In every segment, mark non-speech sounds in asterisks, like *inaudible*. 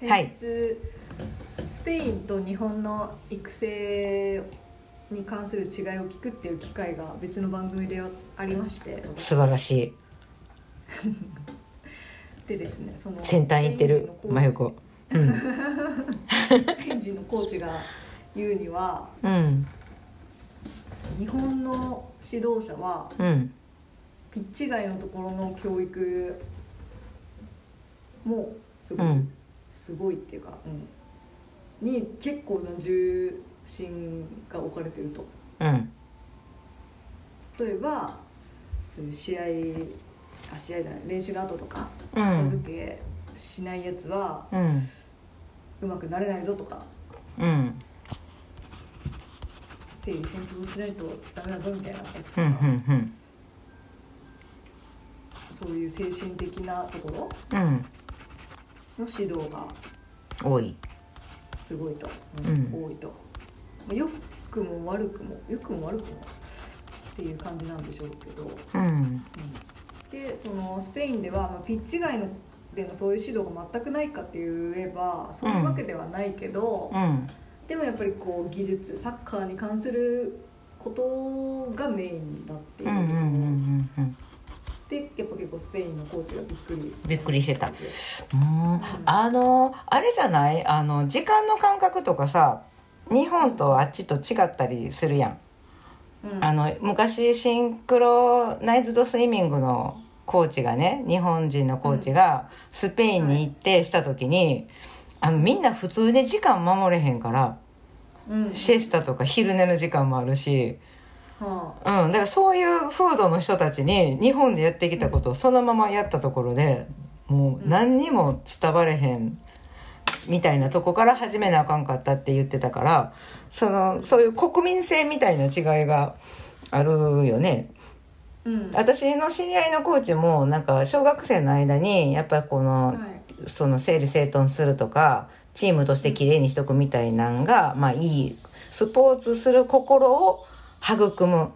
先日、はいスペインと日本の育成に関する違いを聞くっていう機会が別の番組でありまして素晴らしい。*laughs* でですねその先端行ってる真由子。うん。ン人のコーチが言うにはうん。日本の指導者はうん。ピッチ外のところの教育もすごん。すごいっていうか、うん、に結構な重心が置かれてるとうん。例えばそういう試合あ試合じゃない練習の後とかう片ん。付けしないやつはうん。うまくなれないぞとかうん。整理整頓しないとダメだぞみたいなやつうん。とか、うん。そういう精神的なところうん。の指導が多い。すごいと、うん多いとまあ良くも悪くも良くも悪くもっていう感じなんでしょうけど、うん。うんでそのスペインでは、まあ、ピッチ外のでのそういう指導が全くないかって言えばそういうわけではないけど、うん。でもやっぱりこう技術サッカーに関することがメインになっていうころ、うん。うん。でやっぱ結構スペインのコーチがびっくり。びっくりしてた。うん。あの、あれじゃない、あの、時間の感覚とかさ。日本とあっちと違ったりするやん。うん。あの昔シンクロナイズドスイミングのコーチがね日本人のコーチがスペインに行ってした時に、あのみんな普通で時間守れへんからうん。シエスタとか昼寝の時間もあるし、はうん、だからそういう風土の人たちに日本でやってきたことをそのままやったところでもう何にも伝われへんみたいなとこから始めなあかんかったって言ってたからそのそういう国民性みたいな違いがあるよね。あうん。私の知り合いのコーチもなんか小学生の間にやっぱりこの、はい。その整理整頓するとかチームとして綺麗にしとくみたいなんが、まあいいスポーツする心を育む。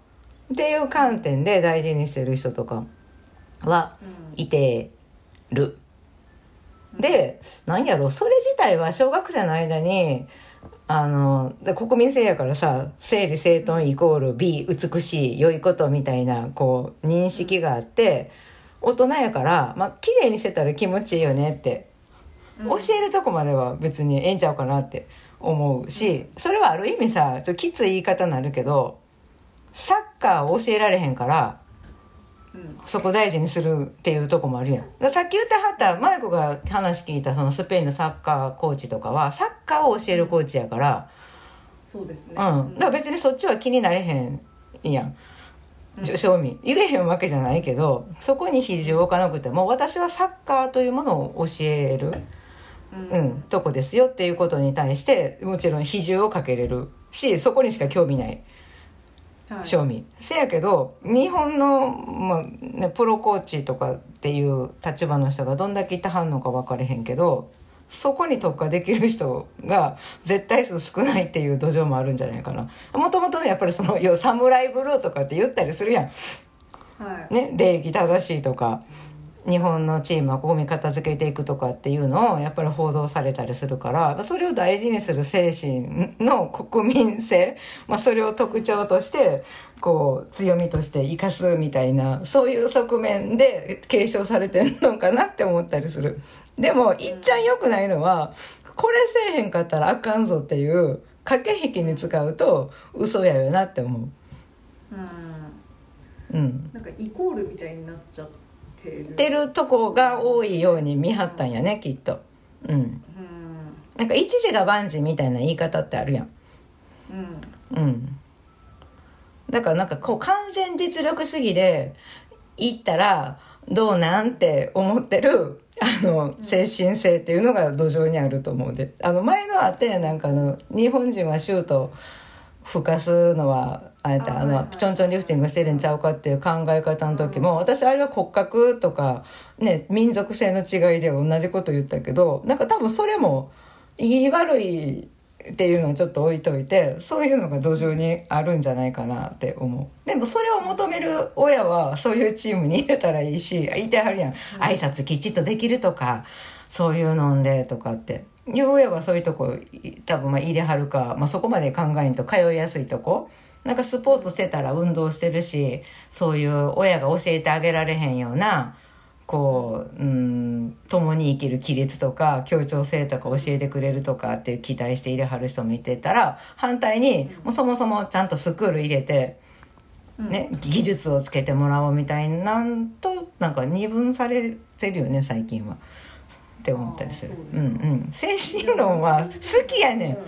っていう観点で大事にしてる人とかはうんいてる。で、なんやろ、それ自体は小学生の間に、あの、で国民性やからさ、整理整頓イコール美、美しい、良いことみたいな、こう、認識があって、大人やから、まあ、綺麗にしてたら気持ちいいよねって、うん。教えるとこまでは別にええんちゃうかなって思うし、それはある意味さ、ちょきつい言い方になるけど、サッカーを教えられへんから、うんそこ大事にするっていうとこもあるやん。さっき言ってはった、マイコが話聞いたそのスペインのサッカーコーチとかは、サッカーを教えるコーチやから、そうですねうん。だから別にそっちは気になれへんやん。うん正味。言えへんわけじゃないけど、そこに比重を置かなくても、私はサッカーというものを教える、うんうん、とこですよっていうことに対して、もちろん比重をかけれるし、そこにしか興味ない。はい。せやけど日本の、まあね、プロコーチとかっていう立場の人がどんだけいたはんのか分かれへんけどそこに特化できる人が絶対数少ないっていう土壌もあるんじゃないかな。もともとねやっぱりそのサムライブルーとかって言ったりするやん。はい。ね礼儀正しいとか日本のチームはゴミ片付けていくとかっていうのをやっぱり報道されたりするからそれを大事にする精神の国民性、*laughs* まあ、それを特徴としてこう強みとして生かすみたいなそういう側面で継承されてんのかなって思ったりする。でもいっちゃん良くないのはこれせえへんかったらあかんぞっていう駆け引きに使うと嘘やよなって思う。うん。うん。なんかイコールみたいになっちゃって。るってるとこが多いように見張ったんやねきっと。うん。うん。なんか一時が万事みたいな言い方ってあるやん。うん。うん。だからなんかこう完全実力主義で行ったらどうなんって思ってるあの精神性っていうのが土壌にあると思うで。あの前のあったやんなんかあの日本人はシュート吹かすのはあえてあの、ちょんちょんリフティングしてるんちゃうかっていう考え方の時も、私あれは骨格とかね民族性の違いで同じこと言ったけどなんか多分それもいい悪いっていうのをちょっと置いといてそういうのが土壌にあるんじゃないかなって思う。でもそれを求める親はそういうチームに入れたらいいし言いてはるやん。挨拶きちっとできるとかそういうのんでとかって親はそういうとこい多分まあ入れはるか、まあ、そこまで考えんと通いやすいとこなんかスポーツしてたら運動してるしそういう親が教えてあげられへんようなこう、うん、共に生きる規律とか協調性とか教えてくれるとかっていう期待して入れはる人もいてたら反対にもうそもそもちゃんとスクール入れて、ね、技術をつけてもらおうみたいなんとなんか二分されてるよね最近は。って思ったりする。うんうん。精神論は好きやねん。うん。うん。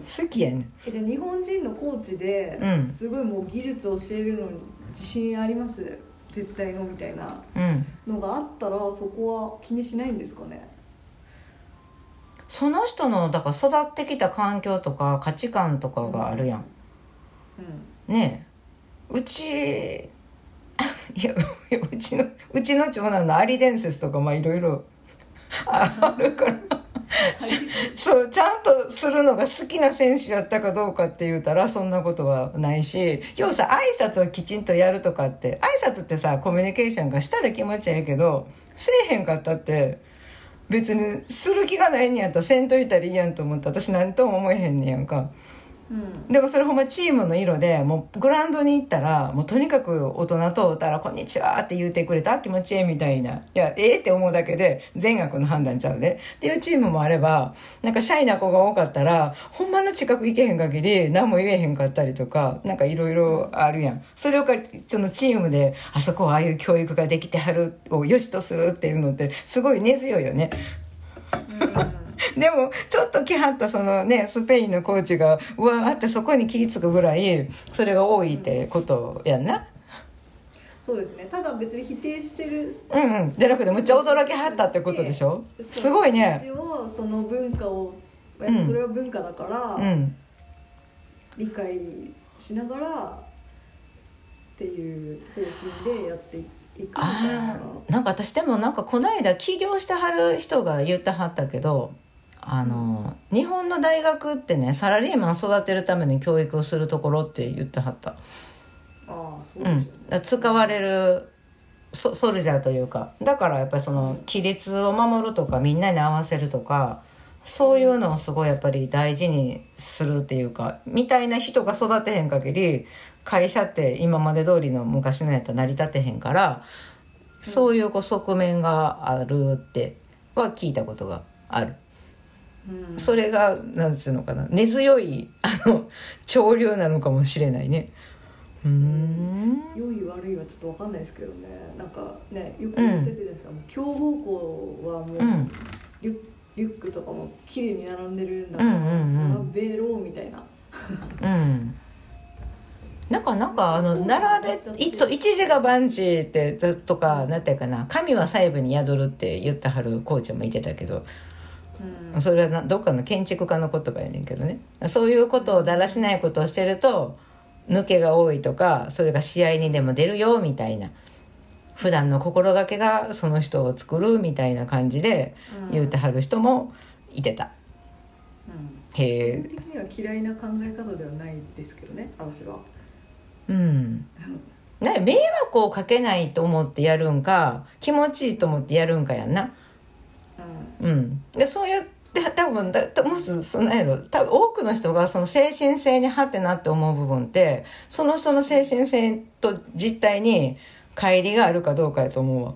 好きやねん。えじゃあ日本人のコーチで、うん。すごいもう技術を教えるのに自信あります？絶対のみたいなうん。のがあったらそこは気にしないんですかね？その人のだから育ってきた環境とか価値観とかがあるやん。うん。ねえ。うちいやうちのうちの長男のアリ伝説とかまあいろいろあるから *laughs* そうちゃんとするのが好きな選手やったかどうかって言うたらそんなことはないし要はさ挨拶をきちんとやるとかって挨拶ってさコミュニケーションがしたら気持ちええけどせえへんかったって別にする気がないんやったらせんといたらいいやんと思って私何とも思えへんねやんか。うん。でもそれほんまチームの色でもうグラウンドに行ったらもうとにかく大人と会ったら「こんにちは」って言うてくれた気持ちええみたいな。いやええって思うだけで善悪の判断ちゃうで。っていうチームもあればなんかシャイな子が多かったらほんまの近く行けへん限り何も言えへんかったりとかなんかいろいろあるやん。それをかそのチームであそこはああいう教育ができてはるを良しとするっていうのってすごい根強いよね。*laughs* でもちょっと来はったそのねスペインのコーチがうわーってそこに気ぃ付くぐらいそれが多いってことやんな。そうですね。ただ別に否定してる。うんうん。じゃなくてむっちゃ驚きはったってことでしょ？すごいね。一応その文化をやっぱそれは文化だから、うん。理解しながらっていう方針でやっていくあー。なんか私でもなんかこの間起業してはる人が言ってはったけどあの日本の大学ってねサラリーマン育てるために教育をするところって言ってはった。ああそうね、、だから使われるソソルジャーというか。だからやっぱりその規律を守るとかみんなに合わせるとかそういうのをすごいやっぱり大事にするっていうかみたいな人が育てへん限り会社って今まで通りの昔のやったら成り立てへんからそういうこう側面があるっては聞いたことがある。うん。それがなんつうのかな。根強いあの潮流なのかもしれないね。うーん。良い悪いはちょっとわかんないですけどね。なんかねよく言ってるじゃないですか、もう強豪校はもう、うん。リュリュックとかも綺麗に並んでるんだから、うんうんうん。並べろみたいな。うん。なんかなんかあの並べ一時が万事ってとかなんていうかな。神は細部に宿るって言ってはるコーチもいてたけどうん。それはなどっかの建築家の言葉やねんけどね。そういうことをだらしないことをしてると抜けが多いとかそれが試合にでも出るよみたいな普段の心がけがその人を作るみたいな感じで言うてはる人もいてた。うん。へえ。的には嫌いな考え方ではないですけどね私は。うん。ね迷惑をかけないと思ってやるんか気持ちいいと思ってやるんかやんなうん。うんでそうやって多分だもしそんなんやろ多分多くの人がその精神性にハってなって思う部分ってその人の精神性と実態に乖離があるかどうかやと思うわ。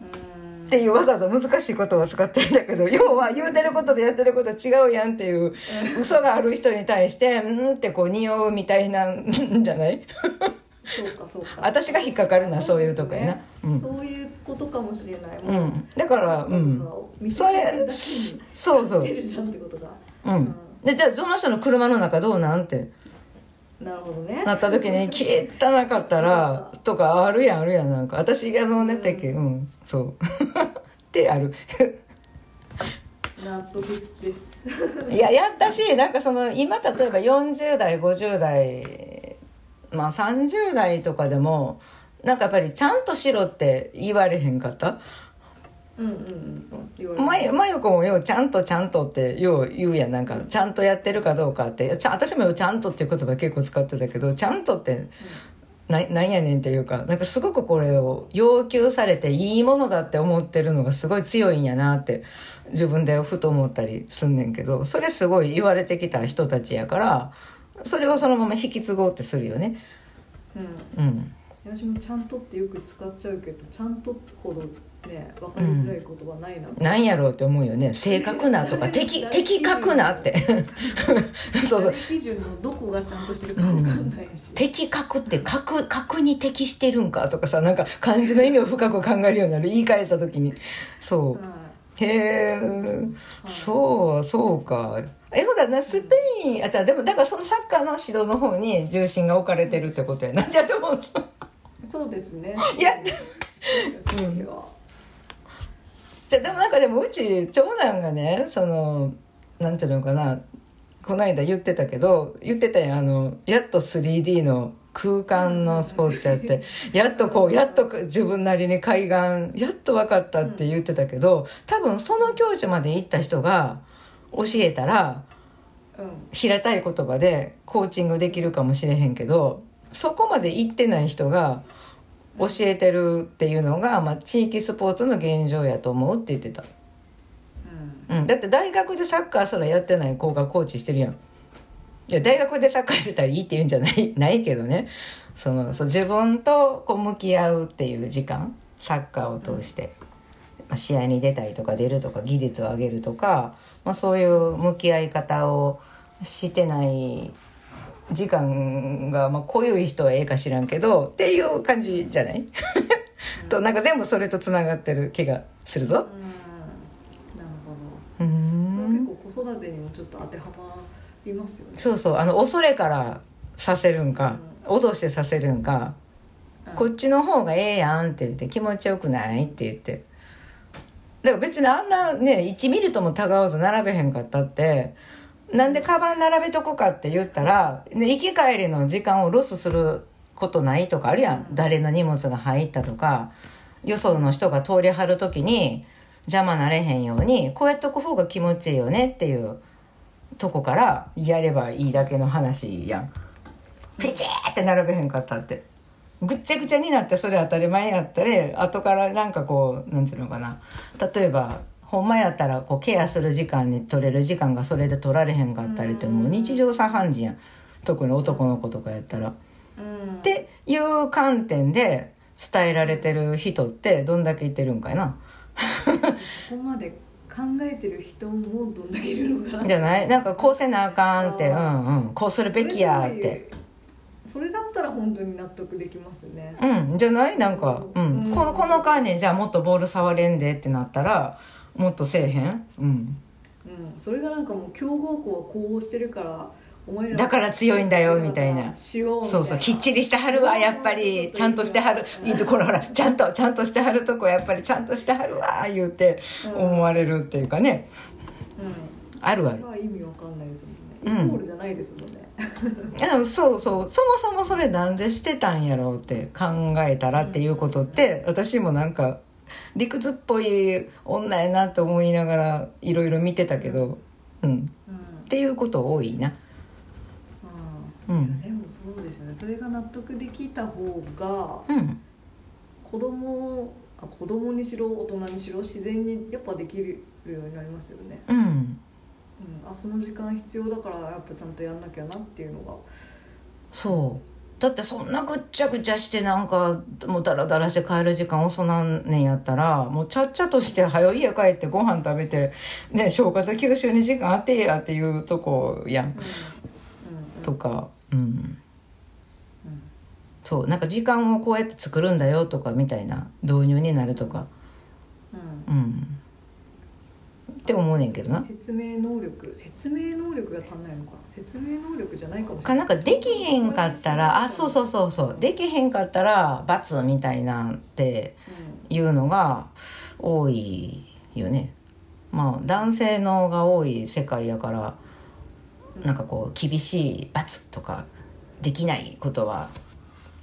うん。っていうわざわざ難しいことを使ってるんだけど要は言うてることでやってること違うやんっていう嘘がある人に対してうんってこう匂うみたいなんじゃない？*laughs* そうかそうか。私が引っかかるのはそういうとこやな。うん。そういうことかもしれない、うん、だからうん。それそうそうう。んでじゃあその人の車の中どうなんって？なるほどね。なった時に *laughs* 汚かったらとかあるやんあるやんなんか。私がのねてっけうん。そう。*laughs* ってある。納得です。いややったしなんかその今例えば40代50代まあ30代とかでもなんかやっぱりちゃんとしろって言われへんかった？うんうんうん。まゆまゆこもようちゃんとちゃんとってよう言うやん。なんかちゃんとやってるかどうかって。私もようちゃんとっていう言葉結構使ってたけどちゃんとってななんやねんっていうかなんかすごくこれを要求されていいものだって思ってるのがすごい強いんやなって自分でふと思ったりすんねんけどそれすごい言われてきた人たちやからそれをそのまま引き継ごうってするよね。うん。うん。私もちゃんとってよく使っちゃうけどちゃんとほどね分かりづらい言葉ないな、なんやろうって思うよね。正確なとか的的確なって。*laughs* そうそう。誰基準のどこがちゃんとしてるか分かんないし、的確って確確に適してるんかとかさなんか漢字の意味を深く考えるようになる。言い換えた時に。そう。はへえそうそうかえほだなスペインあじゃあでもだからそのサッカーの指導の方に重心が置かれてるってことやな。じゃあでもい、そうですね。いや。そういう意味ではじゃあでもなんかでもうち長男がねそのなんていうのかなこの間言ってたけど言ってたやんあのやっと 3D の空間のスポーツやってやっとこうやっと自分なりに海岸やっと分かったって言ってたけど多分その教授まで行った人が教えたらうん。平たい言葉でコーチングできるかもしれへんけどそこまで行ってない人が教えてるっていうのが、まあ、地域スポーツの現状やと思うって言ってた。うん。うん、だって大学でサッカーすらやってない子がコーチしてるやん。いや大学でサッカーしてたらいいって言うんじゃない？*laughs* ないけどね。そのそう自分とこう向き合うっていう時間サッカーを通して、まあ、試合に出たりとか出るとか技術を上げるとか、まあ、そういう向き合い方をしてない時間が、まあ、濃い人はええか知らんけどっていう感じじゃない？*laughs* となんか全部それとつながってる気がするぞ。うん。子育てにもちょっと当てはまりますよね。そうそう。あの恐れからさせるんか、脅してさせるんか、うん。こっちの方がええやんって言って気持ちよくないって言ってだから別にあんなね1ミリともたがわず並べへんかったってなんでカバン並べとこかって言ったら、ね、行き帰りの時間をロスすることないとかあるやん。誰の荷物が入ったとかよその人が通りはる時に邪魔なれへんようにこうやっとく方が気持ちいいよねっていうとこからやればいいだけの話やん。ピチーって並べへんかったって。ぐっちゃぐちゃになってそれ当たり前やったり後からなんかこうなんていうのかな。例えばほんまやったらこうケアする時間に取れる時間がそれで取られへんかったりっていうのも日常茶飯事やん。特に男の子とかやったら。うん。っていう観点で伝えられてる人ってどんだけいてるんかいな。ここまで考えてる人もどんだけいるのかな。じゃない？なんかこうせなあかんってうあんうん。こうするべきやってそれだったら本当に納得できますね。うんじゃない？なんか、うん。うん。このこの間にじゃあもっとボール触れんでってなったらもっとせえへん？うん。うん。それがなんかもう強豪校はこうしてるからだから強いんだよみたいな。そうそうきっちりしてはるわやっぱり。ちゃんとしてはる。いいところほらちゃんとちゃんとしてはるとこやっぱりちゃんとしてはるわ言うて思われるっていうかね。うん。あるある。意味わかんないですもんね。うん。イコールじゃないですもんねい *laughs* やそうそう。そもそもそれなんでしてたんやろうって考えたらっていうことって私もなんか理屈っぽい女やなって思いながらいろいろ見てたけどうん。っうん。ていうこと多いな。ううんん。でもそうですよね。それが納得できた方がうん。子供あ子供にしろ大人にしろ自然にやっぱできるようになりますよね、うんうん、あその時間必要だからやっぱちゃんとやんなきゃなっていうのが。そう。だってそんなぐっちゃぐちゃしてなんかもうダラダラして帰る時間遅なんねんやったらもうちゃっちゃとして早い家帰ってご飯食べてね消化と吸収に時間あってやっていうとこやん。うん。うん。とか。うん。うん。そう。なんか時間をこうやって作るんだよとかみたいな導入になるとか。うん。うんって思うねんけどな。説明能力説明能力が足んないのか説明能力じゃないかもしれかない。なんかできへんかったらあそうそうそうそう。できへんかったら罰みたいなんっていうのが多いよね。まあ男性のが多い世界やからなんかこう厳しい罰とかできないことは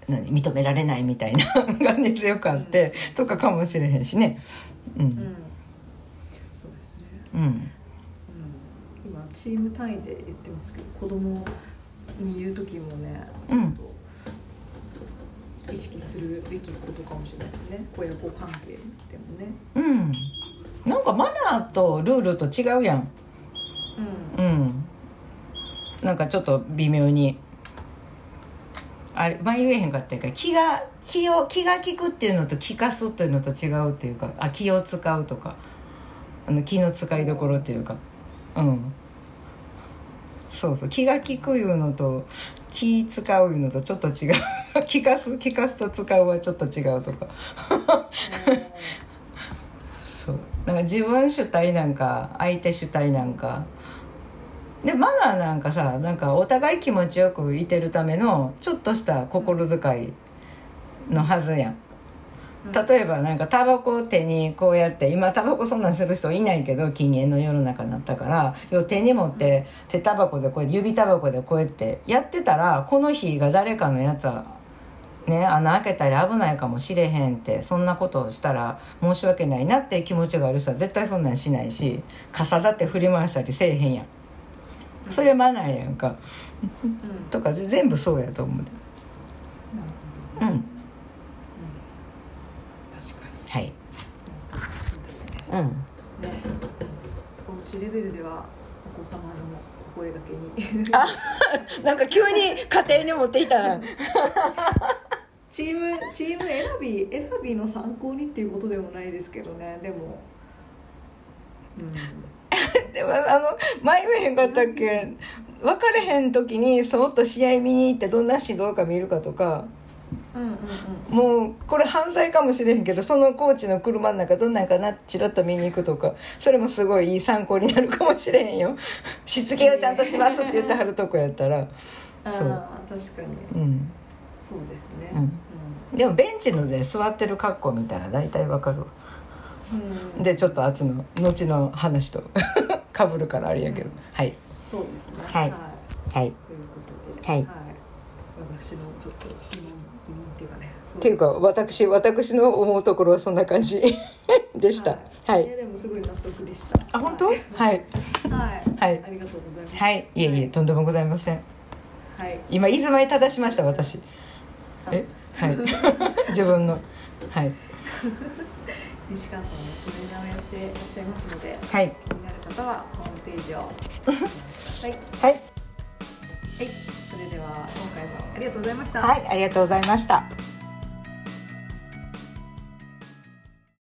何？認められないみたいながね強くあってとかかもしれへんしね。ううん、うんうん。うん、今チーム単位で言ってますけど子供に言う時もね、うん。意識するべきことかもしれないですね。親子関係でもね。うん。なんかマナーとルールと違うやん。うん。うん。なんかちょっと微妙に。あれ前言えへんかったやから気が気を気が利くっていうのと気かすっていうのと違うっていうかあ気を使うとかあの気の使いどころっていうか。うん。そうそう。気が利くいうのと気使ういうのとちょっと違う。*laughs* 気かす気かすと使うはちょっと違うとか。そう。なんか自分主体なんか相手主体なんか。でマナーなんかさなんかお互い気持ちよくいてるためのちょっとした心遣いのはずやん。例えばなんかタバコを手にこうやって今タバコそんなんする人いないけど禁煙の世の中になったから要は手に持って手タバコでこうやって指タバコでこうやってやってたらこの日が誰かのやつはね穴開けたり危ないかもしれへんってそんなことをしたら申し訳ないなっていう気持ちがある人は絶対そんなんしないし傘だって振り回したりせえへんやん。それマナーやんか。うん。とか全部そうやと思ううん確かにはいそうん。ね。おうちレベルではお子様のお声掛けに。あなんか急に家庭に持っていた。なチームチーム選び選びの参考にっていうことでもないですけどね。でも。うん。で *laughs* もあの前言えへんかったっけ？分かれへん時にそっと試合見に行ってどんな指導か見るかとかうんうんうん。もうこれ犯罪かもしれへんけどそのコーチの車の中どんなんかなチラッと見に行くとかそれもすごいいい参考になるかもしれへんよ。*laughs* しつけをちゃんとしますって言ってはるとこやったら。そう。確かに。うん。そうですね。うん。でもベンチので座ってる格好見たら大体わかるわ。うん。うんでちょっとあっちの後の話と *laughs* かぶるからあれやけど。はい。そうですね。はい。はい。はい。ということで。はい。私のちょっと疑問っていうかね。っていうか私私の思うところはそんな感じ *laughs* でした。はい。でもすごい納得でした。あ本当？はい。はい。はい。はいありがとうございます。はい。いえいえとんでもございません。はい。今居住まい正しました私。あ。え？はい。*laughs* 自分の。はい。*laughs* 西川さんもトレーナーをやっていらっしゃいますのではい。気になる方はホームページをご覧ください。はい。はいそれでは今回もありがとうございました。はいありがとうございました。